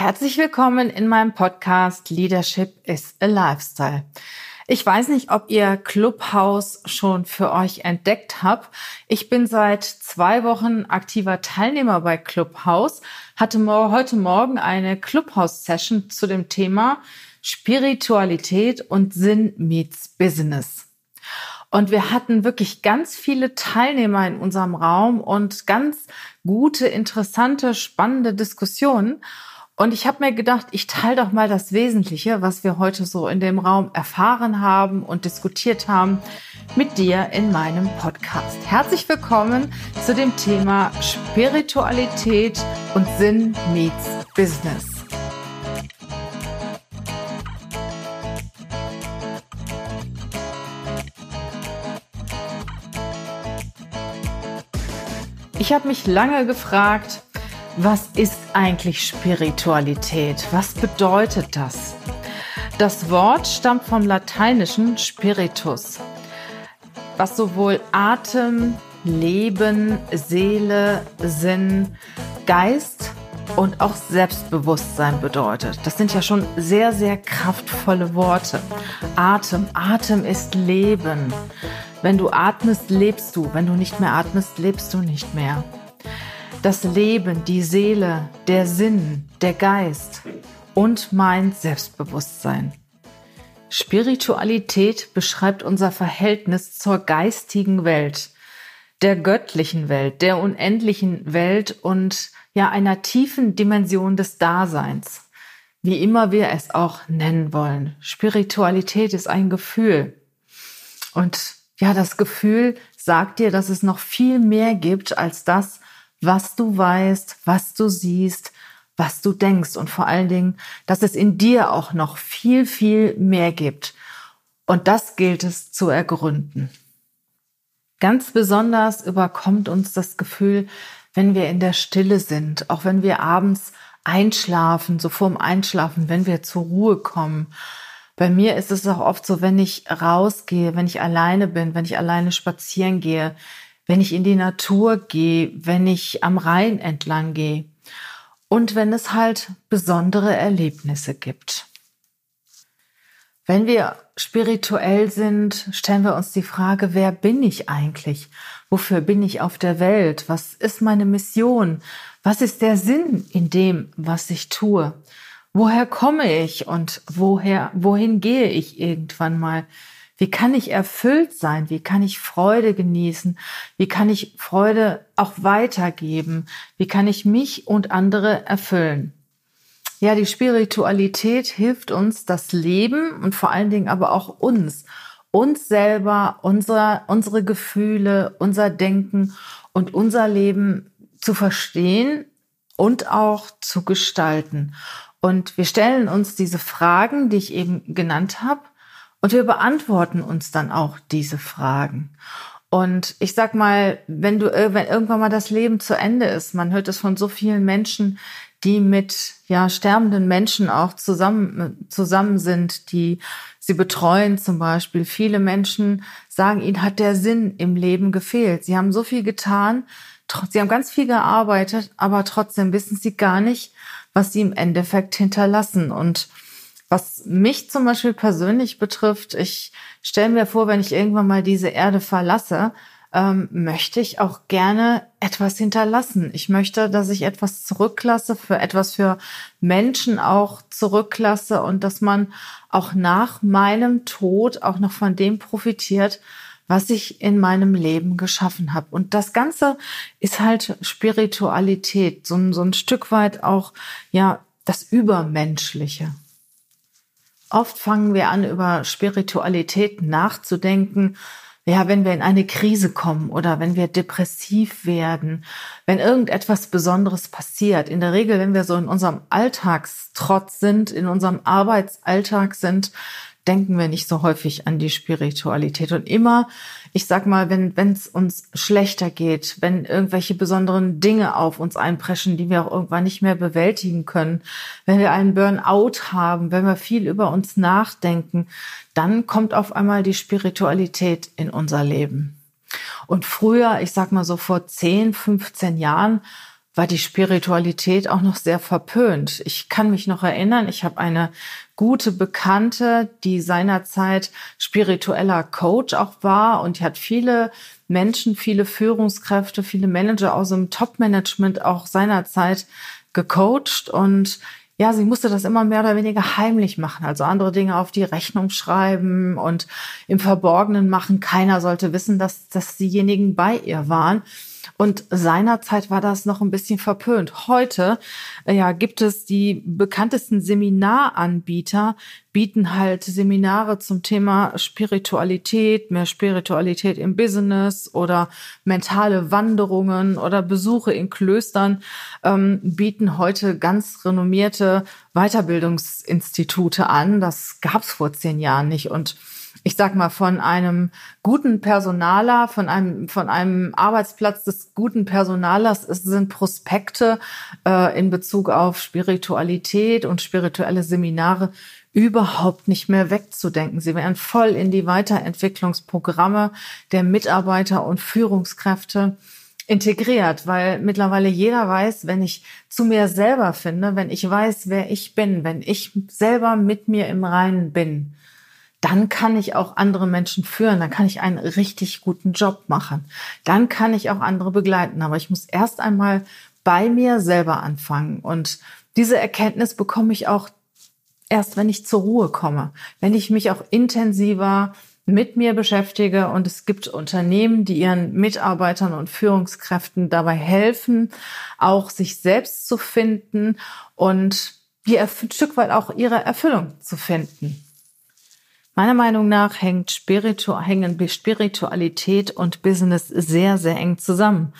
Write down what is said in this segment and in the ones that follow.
Herzlich willkommen in meinem Podcast Leadership is a Lifestyle. Ich weiß nicht, ob ihr Clubhouse schon für euch entdeckt habt. Ich bin seit zwei Wochen aktiver Teilnehmer bei Clubhouse, hatte heute Morgen eine Clubhouse-Session zu dem Thema Spiritualität und Sinn meets Business. Und wir hatten wirklich ganz viele Teilnehmer in unserem Raum und ganz gute, interessante, spannende Diskussionen. Und ich habe mir gedacht, ich teile doch mal das Wesentliche, was wir heute so in dem Raum erfahren haben und diskutiert haben, mit dir in meinem Podcast. Herzlich willkommen zu dem Thema Spiritualität und Sinn meets Business. Ich habe mich lange gefragt, was ist eigentlich Spiritualität? Was bedeutet das? Das Wort stammt vom lateinischen Spiritus, was sowohl Atem, Leben, Seele, Sinn, Geist und auch Selbstbewusstsein bedeutet. Das sind ja schon sehr, sehr kraftvolle Worte. Atem, Atem ist Leben. Wenn du atmest, lebst du. Wenn du nicht mehr atmest, lebst du nicht mehr das Leben, die Seele, der Sinn, der Geist und mein Selbstbewusstsein. Spiritualität beschreibt unser Verhältnis zur geistigen Welt, der göttlichen Welt, der unendlichen Welt und ja einer tiefen Dimension des Daseins, wie immer wir es auch nennen wollen. Spiritualität ist ein Gefühl. Und ja, das Gefühl sagt dir, dass es noch viel mehr gibt als das, was du weißt, was du siehst, was du denkst und vor allen Dingen, dass es in dir auch noch viel, viel mehr gibt. Und das gilt es zu ergründen. Ganz besonders überkommt uns das Gefühl, wenn wir in der Stille sind, auch wenn wir abends einschlafen, so vorm Einschlafen, wenn wir zur Ruhe kommen. Bei mir ist es auch oft so, wenn ich rausgehe, wenn ich alleine bin, wenn ich alleine spazieren gehe, wenn ich in die Natur gehe, wenn ich am Rhein entlang gehe und wenn es halt besondere Erlebnisse gibt. Wenn wir spirituell sind, stellen wir uns die Frage, wer bin ich eigentlich? Wofür bin ich auf der Welt? Was ist meine Mission? Was ist der Sinn in dem, was ich tue? Woher komme ich und woher, wohin gehe ich irgendwann mal? Wie kann ich erfüllt sein? Wie kann ich Freude genießen? Wie kann ich Freude auch weitergeben? Wie kann ich mich und andere erfüllen? Ja, die Spiritualität hilft uns, das Leben und vor allen Dingen aber auch uns, uns selber, unser, unsere Gefühle, unser Denken und unser Leben zu verstehen und auch zu gestalten. Und wir stellen uns diese Fragen, die ich eben genannt habe, und wir beantworten uns dann auch diese Fragen. Und ich sag mal, wenn du, wenn irgendwann mal das Leben zu Ende ist, man hört es von so vielen Menschen, die mit ja sterbenden Menschen auch zusammen zusammen sind, die sie betreuen zum Beispiel. Viele Menschen sagen, ihnen hat der Sinn im Leben gefehlt. Sie haben so viel getan, sie haben ganz viel gearbeitet, aber trotzdem wissen sie gar nicht, was sie im Endeffekt hinterlassen. Und was mich zum Beispiel persönlich betrifft, ich stelle mir vor, wenn ich irgendwann mal diese Erde verlasse, ähm, möchte ich auch gerne etwas hinterlassen. Ich möchte, dass ich etwas zurücklasse, für etwas für Menschen auch zurücklasse und dass man auch nach meinem Tod auch noch von dem profitiert, was ich in meinem Leben geschaffen habe. Und das Ganze ist halt Spiritualität, so, so ein Stück weit auch, ja, das Übermenschliche. Oft fangen wir an, über Spiritualität nachzudenken. Ja, wenn wir in eine Krise kommen oder wenn wir depressiv werden, wenn irgendetwas Besonderes passiert. In der Regel, wenn wir so in unserem Alltagstrotz sind, in unserem Arbeitsalltag sind, denken wir nicht so häufig an die Spiritualität. Und immer, ich sag mal, wenn es uns schlechter geht, wenn irgendwelche besonderen Dinge auf uns einpreschen, die wir auch irgendwann nicht mehr bewältigen können, wenn wir einen Burnout haben, wenn wir viel über uns nachdenken, dann kommt auf einmal die Spiritualität in unser Leben. Und früher, ich sag mal so vor 10, 15 Jahren, war die Spiritualität auch noch sehr verpönt. Ich kann mich noch erinnern, ich habe eine gute Bekannte, die seinerzeit spiritueller Coach auch war und die hat viele Menschen, viele Führungskräfte, viele Manager aus dem Top-Management auch seinerzeit gecoacht und ja, sie musste das immer mehr oder weniger heimlich machen, also andere Dinge auf die Rechnung schreiben und im Verborgenen machen. Keiner sollte wissen, dass, dass diejenigen bei ihr waren. Und seinerzeit war das noch ein bisschen verpönt. Heute äh, ja, gibt es die bekanntesten Seminaranbieter, bieten halt Seminare zum Thema Spiritualität, mehr Spiritualität im Business oder mentale Wanderungen oder Besuche in Klöstern, ähm, bieten heute ganz renommierte Weiterbildungsinstitute an. Das gab es vor zehn Jahren nicht. Und ich sag mal, von einem guten Personaler, von einem, von einem Arbeitsplatz des guten Personalers es sind Prospekte äh, in Bezug auf Spiritualität und spirituelle Seminare überhaupt nicht mehr wegzudenken. Sie werden voll in die Weiterentwicklungsprogramme der Mitarbeiter und Führungskräfte integriert, weil mittlerweile jeder weiß, wenn ich zu mir selber finde, wenn ich weiß, wer ich bin, wenn ich selber mit mir im Reinen bin, dann kann ich auch andere Menschen führen, dann kann ich einen richtig guten Job machen, dann kann ich auch andere begleiten. Aber ich muss erst einmal bei mir selber anfangen. Und diese Erkenntnis bekomme ich auch erst, wenn ich zur Ruhe komme, wenn ich mich auch intensiver mit mir beschäftige. Und es gibt Unternehmen, die ihren Mitarbeitern und Führungskräften dabei helfen, auch sich selbst zu finden und die ein Stück weit auch ihre Erfüllung zu finden. Meiner Meinung nach hängt Spiritu hängen Spiritualität und Business sehr, sehr eng zusammen.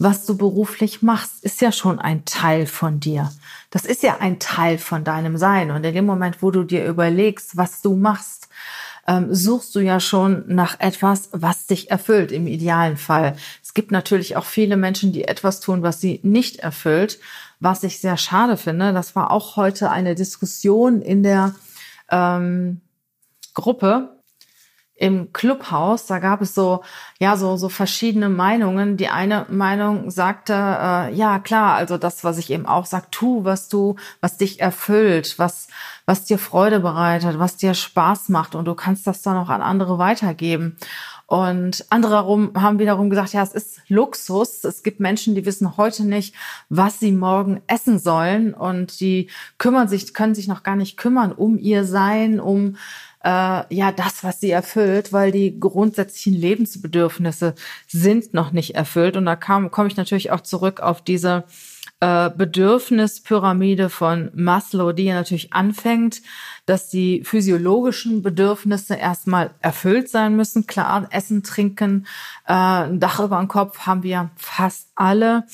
Was du beruflich machst, ist ja schon ein Teil von dir. Das ist ja ein Teil von deinem Sein. Und in dem Moment, wo du dir überlegst, was du machst, ähm, suchst du ja schon nach etwas, was dich erfüllt, im idealen Fall. Es gibt natürlich auch viele Menschen, die etwas tun, was sie nicht erfüllt, was ich sehr schade finde. Das war auch heute eine Diskussion in der ähm, Gruppe im Clubhaus, da gab es so, ja, so, so verschiedene Meinungen. Die eine Meinung sagte, äh, ja, klar, also das, was ich eben auch sag, tu, was du, was dich erfüllt, was, was dir Freude bereitet, was dir Spaß macht und du kannst das dann auch an andere weitergeben. Und andere haben wiederum gesagt, ja, es ist Luxus. Es gibt Menschen, die wissen heute nicht, was sie morgen essen sollen und die kümmern sich, können sich noch gar nicht kümmern um ihr Sein, um äh, ja das, was sie erfüllt, weil die grundsätzlichen Lebensbedürfnisse sind noch nicht erfüllt. Und da kam, komme ich natürlich auch zurück auf diese äh, Bedürfnispyramide von Maslow, die ja natürlich anfängt, dass die physiologischen Bedürfnisse erstmal erfüllt sein müssen. Klar, Essen, Trinken, äh, ein Dach über dem Kopf haben wir fast alle.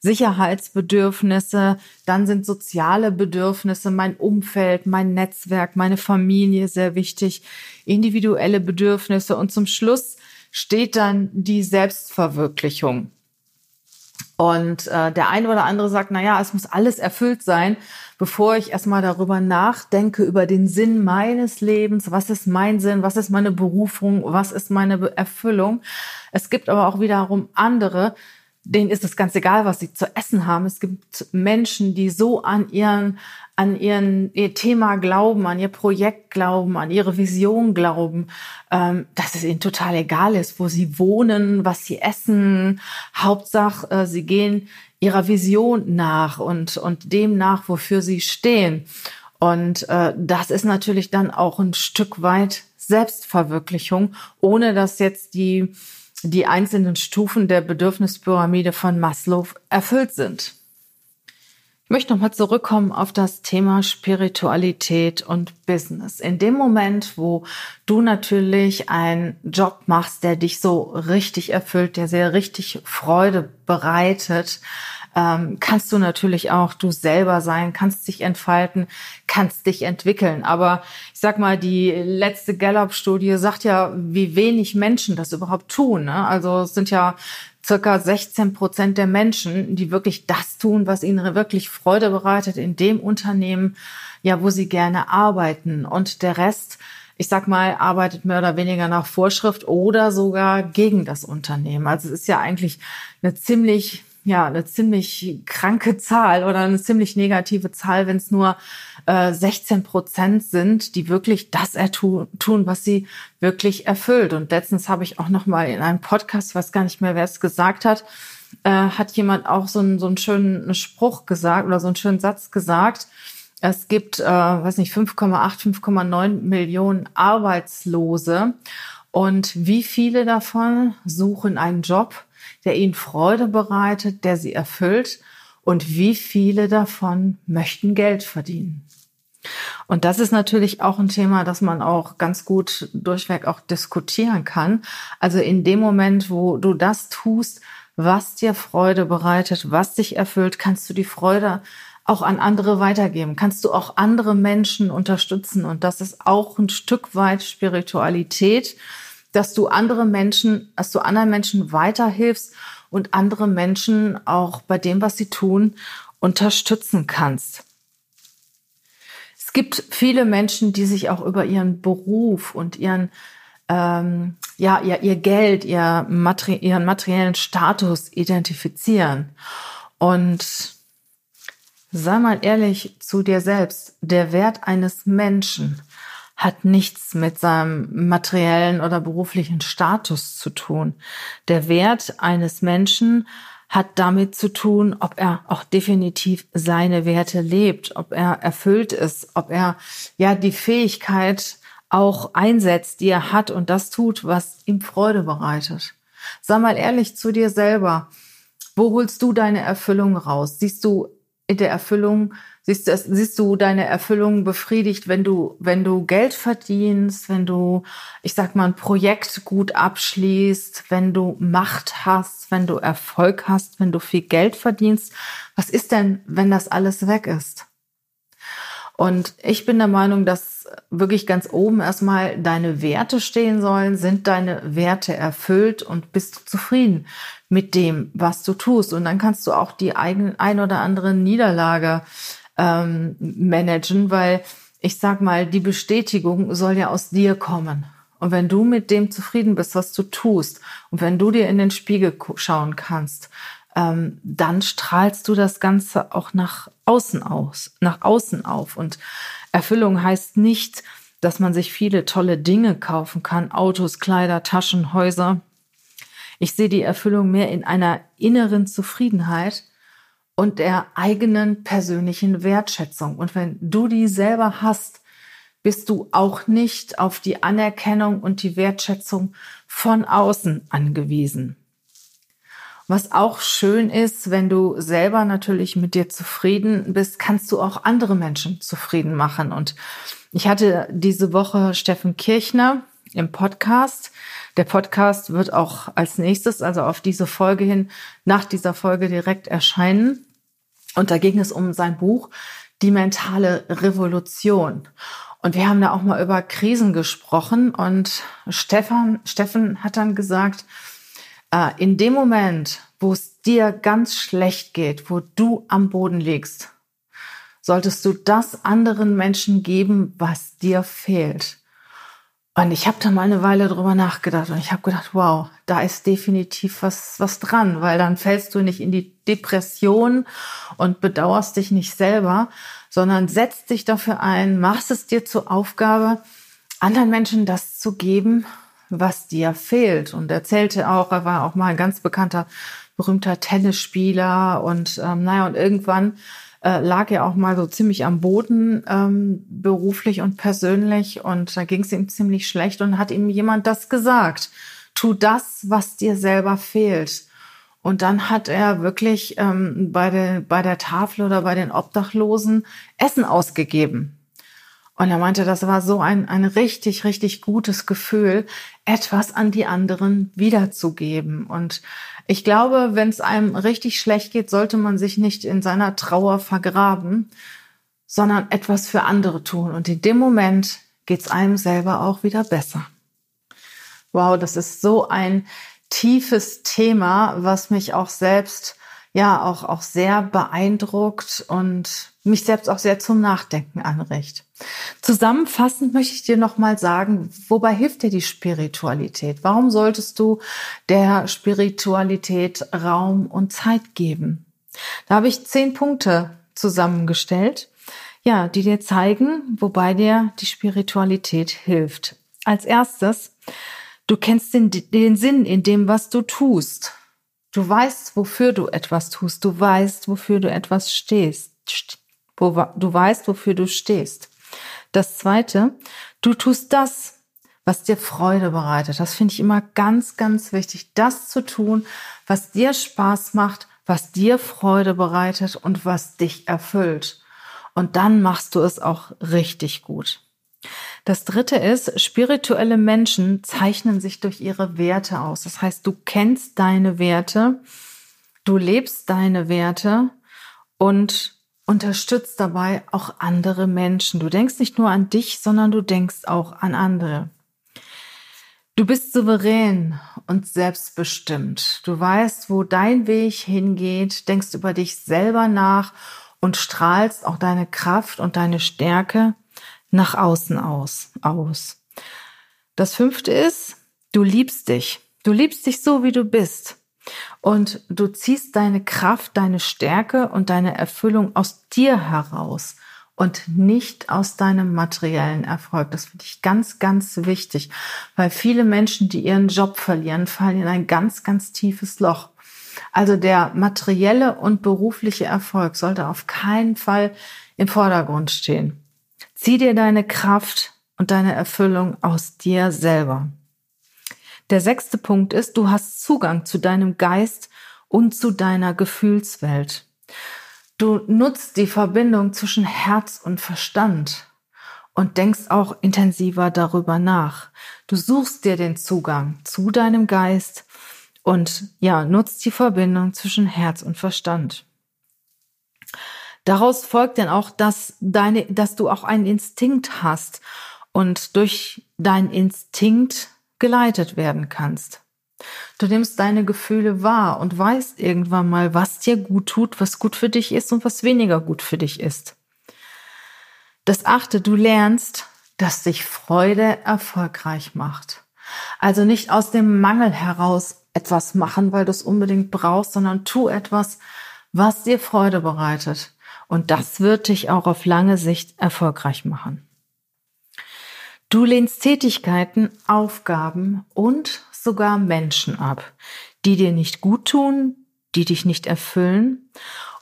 Sicherheitsbedürfnisse, dann sind soziale Bedürfnisse, mein Umfeld, mein Netzwerk, meine Familie sehr wichtig, individuelle Bedürfnisse und zum Schluss steht dann die Selbstverwirklichung. Und äh, der eine oder andere sagt, na ja, es muss alles erfüllt sein, bevor ich erstmal darüber nachdenke über den Sinn meines Lebens, was ist mein Sinn, was ist meine Berufung, was ist meine Erfüllung. Es gibt aber auch wiederum andere, denen ist es ganz egal, was sie zu essen haben. Es gibt Menschen, die so an ihren, an ihren, ihr Thema glauben, an ihr Projekt glauben, an ihre Vision glauben, ähm, dass es ihnen total egal ist, wo sie wohnen, was sie essen. Hauptsache, äh, sie gehen ihrer Vision nach und, und dem nach, wofür sie stehen. Und äh, das ist natürlich dann auch ein Stück weit Selbstverwirklichung, ohne dass jetzt die die einzelnen Stufen der Bedürfnispyramide von Maslow erfüllt sind. Ich möchte nochmal zurückkommen auf das Thema Spiritualität und Business. In dem Moment, wo du natürlich einen Job machst, der dich so richtig erfüllt, der sehr richtig Freude bereitet, ähm, kannst du natürlich auch du selber sein, kannst dich entfalten, kannst dich entwickeln. Aber ich sag mal, die letzte Gallup-Studie sagt ja, wie wenig Menschen das überhaupt tun. Ne? Also es sind ja circa 16 Prozent der Menschen, die wirklich das tun, was ihnen wirklich Freude bereitet in dem Unternehmen, ja, wo sie gerne arbeiten. Und der Rest, ich sag mal, arbeitet mehr oder weniger nach Vorschrift oder sogar gegen das Unternehmen. Also es ist ja eigentlich eine ziemlich ja eine ziemlich kranke Zahl oder eine ziemlich negative Zahl, wenn es nur äh, 16 Prozent sind, die wirklich das tun, was sie wirklich erfüllt. Und letztens habe ich auch noch mal in einem Podcast, ich weiß gar nicht mehr, wer es gesagt hat, äh, hat jemand auch so einen, so einen schönen Spruch gesagt oder so einen schönen Satz gesagt. Es gibt, äh, weiß nicht, 5,8, 5,9 Millionen Arbeitslose. Und wie viele davon suchen einen Job, der ihnen Freude bereitet, der sie erfüllt? Und wie viele davon möchten Geld verdienen? Und das ist natürlich auch ein Thema, das man auch ganz gut durchweg auch diskutieren kann. Also in dem Moment, wo du das tust, was dir Freude bereitet, was dich erfüllt, kannst du die Freude auch an andere weitergeben, kannst du auch andere Menschen unterstützen. Und das ist auch ein Stück weit Spiritualität, dass du andere Menschen, dass du anderen Menschen weiterhilfst und andere Menschen auch bei dem, was sie tun, unterstützen kannst. Es gibt viele Menschen, die sich auch über ihren Beruf und ihren ähm, ja, ihr, ihr Geld, ihr Materi ihren materiellen Status identifizieren. Und sei mal ehrlich zu dir selbst, der Wert eines Menschen hat nichts mit seinem materiellen oder beruflichen Status zu tun. Der Wert eines Menschen hat damit zu tun, ob er auch definitiv seine Werte lebt, ob er erfüllt ist, ob er ja die Fähigkeit auch einsetzt, die er hat und das tut, was ihm Freude bereitet. Sei mal ehrlich zu dir selber. Wo holst du deine Erfüllung raus? Siehst du in der Erfüllung, siehst du, siehst du deine Erfüllung befriedigt, wenn du, wenn du Geld verdienst, wenn du, ich sag mal, ein Projekt gut abschließt, wenn du Macht hast, wenn du Erfolg hast, wenn du viel Geld verdienst? Was ist denn, wenn das alles weg ist? Und ich bin der Meinung, dass wirklich ganz oben erstmal deine Werte stehen sollen. Sind deine Werte erfüllt und bist du zufrieden mit dem, was du tust? Und dann kannst du auch die eigene, ein oder andere Niederlage ähm, managen, weil ich sag mal, die Bestätigung soll ja aus dir kommen. Und wenn du mit dem zufrieden bist, was du tust, und wenn du dir in den Spiegel schauen kannst ähm, dann strahlst du das Ganze auch nach außen aus, nach außen auf. Und Erfüllung heißt nicht, dass man sich viele tolle Dinge kaufen kann, Autos, Kleider, Taschen, Häuser. Ich sehe die Erfüllung mehr in einer inneren Zufriedenheit und der eigenen persönlichen Wertschätzung. Und wenn du die selber hast, bist du auch nicht auf die Anerkennung und die Wertschätzung von außen angewiesen. Was auch schön ist, wenn du selber natürlich mit dir zufrieden bist, kannst du auch andere Menschen zufrieden machen. Und ich hatte diese Woche Steffen Kirchner im Podcast. Der Podcast wird auch als nächstes, also auf diese Folge hin, nach dieser Folge direkt erscheinen. Und da ging es um sein Buch Die mentale Revolution. Und wir haben da auch mal über Krisen gesprochen und Stefan, Steffen hat dann gesagt, äh, in dem Moment, wo es dir ganz schlecht geht, wo du am Boden liegst, solltest du das anderen Menschen geben, was dir fehlt. Und ich habe da mal eine Weile drüber nachgedacht und ich habe gedacht, wow, da ist definitiv was, was dran, weil dann fällst du nicht in die Depression und bedauerst dich nicht selber, sondern setzt dich dafür ein, machst es dir zur Aufgabe, anderen Menschen das zu geben, was dir fehlt. Und er erzählte auch, er war auch mal ein ganz bekannter, berühmter Tennisspieler und ähm, naja, und irgendwann äh, lag er auch mal so ziemlich am Boden, ähm, beruflich und persönlich. Und da ging es ihm ziemlich schlecht und hat ihm jemand das gesagt. Tu das, was dir selber fehlt. Und dann hat er wirklich ähm, bei, der, bei der Tafel oder bei den Obdachlosen Essen ausgegeben. Und er meinte, das war so ein, ein richtig, richtig gutes Gefühl, etwas an die anderen wiederzugeben. Und ich glaube, wenn es einem richtig schlecht geht, sollte man sich nicht in seiner Trauer vergraben, sondern etwas für andere tun. Und in dem Moment geht es einem selber auch wieder besser. Wow, das ist so ein tiefes Thema, was mich auch selbst ja auch, auch sehr beeindruckt und mich selbst auch sehr zum Nachdenken anregt. Zusammenfassend möchte ich dir nochmal sagen, wobei hilft dir die Spiritualität? Warum solltest du der Spiritualität Raum und Zeit geben? Da habe ich zehn Punkte zusammengestellt, ja, die dir zeigen, wobei dir die Spiritualität hilft. Als erstes, du kennst den, den Sinn in dem, was du tust. Du weißt, wofür du etwas tust. Du weißt, wofür du etwas stehst. Du weißt, wofür du stehst. Das zweite, du tust das, was dir Freude bereitet. Das finde ich immer ganz, ganz wichtig, das zu tun, was dir Spaß macht, was dir Freude bereitet und was dich erfüllt. Und dann machst du es auch richtig gut. Das dritte ist, spirituelle Menschen zeichnen sich durch ihre Werte aus. Das heißt, du kennst deine Werte, du lebst deine Werte und unterstützt dabei auch andere Menschen. Du denkst nicht nur an dich, sondern du denkst auch an andere. Du bist souverän und selbstbestimmt. Du weißt, wo dein Weg hingeht, denkst über dich selber nach und strahlst auch deine Kraft und deine Stärke nach außen aus, aus. Das fünfte ist, du liebst dich. Du liebst dich so, wie du bist. Und du ziehst deine Kraft, deine Stärke und deine Erfüllung aus dir heraus und nicht aus deinem materiellen Erfolg. Das finde ich ganz, ganz wichtig, weil viele Menschen, die ihren Job verlieren, fallen in ein ganz, ganz tiefes Loch. Also der materielle und berufliche Erfolg sollte auf keinen Fall im Vordergrund stehen. Zieh dir deine Kraft und deine Erfüllung aus dir selber. Der sechste Punkt ist, du hast Zugang zu deinem Geist und zu deiner Gefühlswelt. Du nutzt die Verbindung zwischen Herz und Verstand und denkst auch intensiver darüber nach. Du suchst dir den Zugang zu deinem Geist und ja, nutzt die Verbindung zwischen Herz und Verstand. Daraus folgt dann auch, dass deine, dass du auch einen Instinkt hast und durch deinen Instinkt geleitet werden kannst. Du nimmst deine Gefühle wahr und weißt irgendwann mal, was dir gut tut, was gut für dich ist und was weniger gut für dich ist. Das achte, du lernst, dass dich Freude erfolgreich macht. Also nicht aus dem Mangel heraus etwas machen, weil du es unbedingt brauchst, sondern tu etwas, was dir Freude bereitet. Und das wird dich auch auf lange Sicht erfolgreich machen. Du lehnst Tätigkeiten, Aufgaben und sogar Menschen ab, die dir nicht gut tun, die dich nicht erfüllen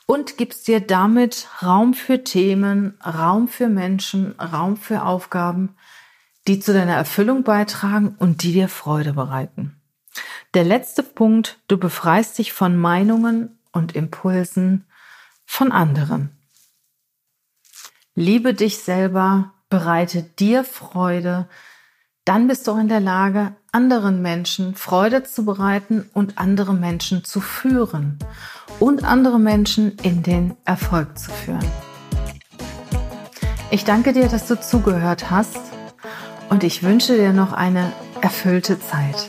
und gibst dir damit Raum für Themen, Raum für Menschen, Raum für Aufgaben, die zu deiner Erfüllung beitragen und die dir Freude bereiten. Der letzte Punkt, du befreist dich von Meinungen und Impulsen von anderen. Liebe dich selber, bereitet dir Freude, dann bist du auch in der Lage, anderen Menschen Freude zu bereiten und andere Menschen zu führen und andere Menschen in den Erfolg zu führen. Ich danke dir, dass du zugehört hast und ich wünsche dir noch eine erfüllte Zeit.